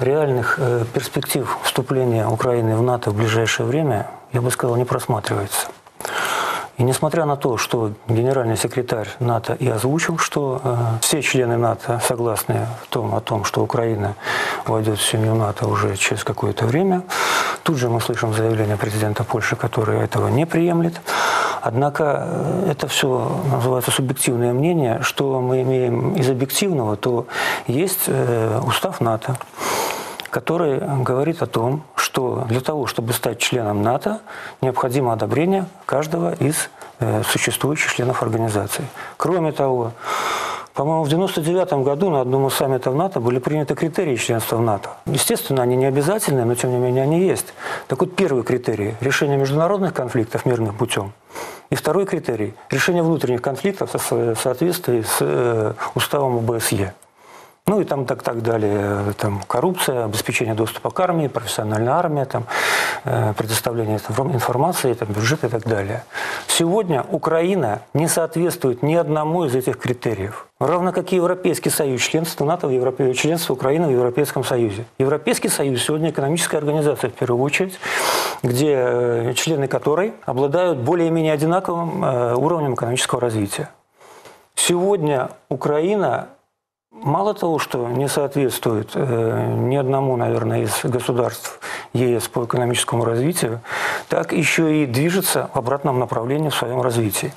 реальных э, перспектив вступления Украины в НАТО в ближайшее время, я бы сказал, не просматривается. И несмотря на то, что генеральный секретарь НАТО и озвучил, что э, все члены НАТО согласны в том, о том, что Украина войдет в семью НАТО уже через какое-то время, тут же мы слышим заявление президента Польши, который этого не приемлет. Однако э, это все называется субъективное мнение. Что мы имеем из объективного, то есть э, устав НАТО, который говорит о том, что для того, чтобы стать членом НАТО, необходимо одобрение каждого из э, существующих членов организации. Кроме того, по-моему, в 1999 году на одном из саммитов НАТО были приняты критерии членства в НАТО. Естественно, они не обязательные, но тем не менее они есть. Так вот, первый критерий – решение международных конфликтов мирным путем. И второй критерий – решение внутренних конфликтов в соответствии с э, уставом ОБСЕ. Ну и там так, так далее. Там коррупция, обеспечение доступа к армии, профессиональная армия, там, э, предоставление там, информации, там, бюджет и так далее. Сегодня Украина не соответствует ни одному из этих критериев. Равно как и Европейский Союз, членство НАТО в Европе, членство Украины в Европейском Союзе. Европейский Союз сегодня экономическая организация, в первую очередь, где э, члены которой обладают более-менее одинаковым э, уровнем экономического развития. Сегодня Украина Мало того, что не соответствует э, ни одному, наверное, из государств ЕС по экономическому развитию, так еще и движется в обратном направлении в своем развитии.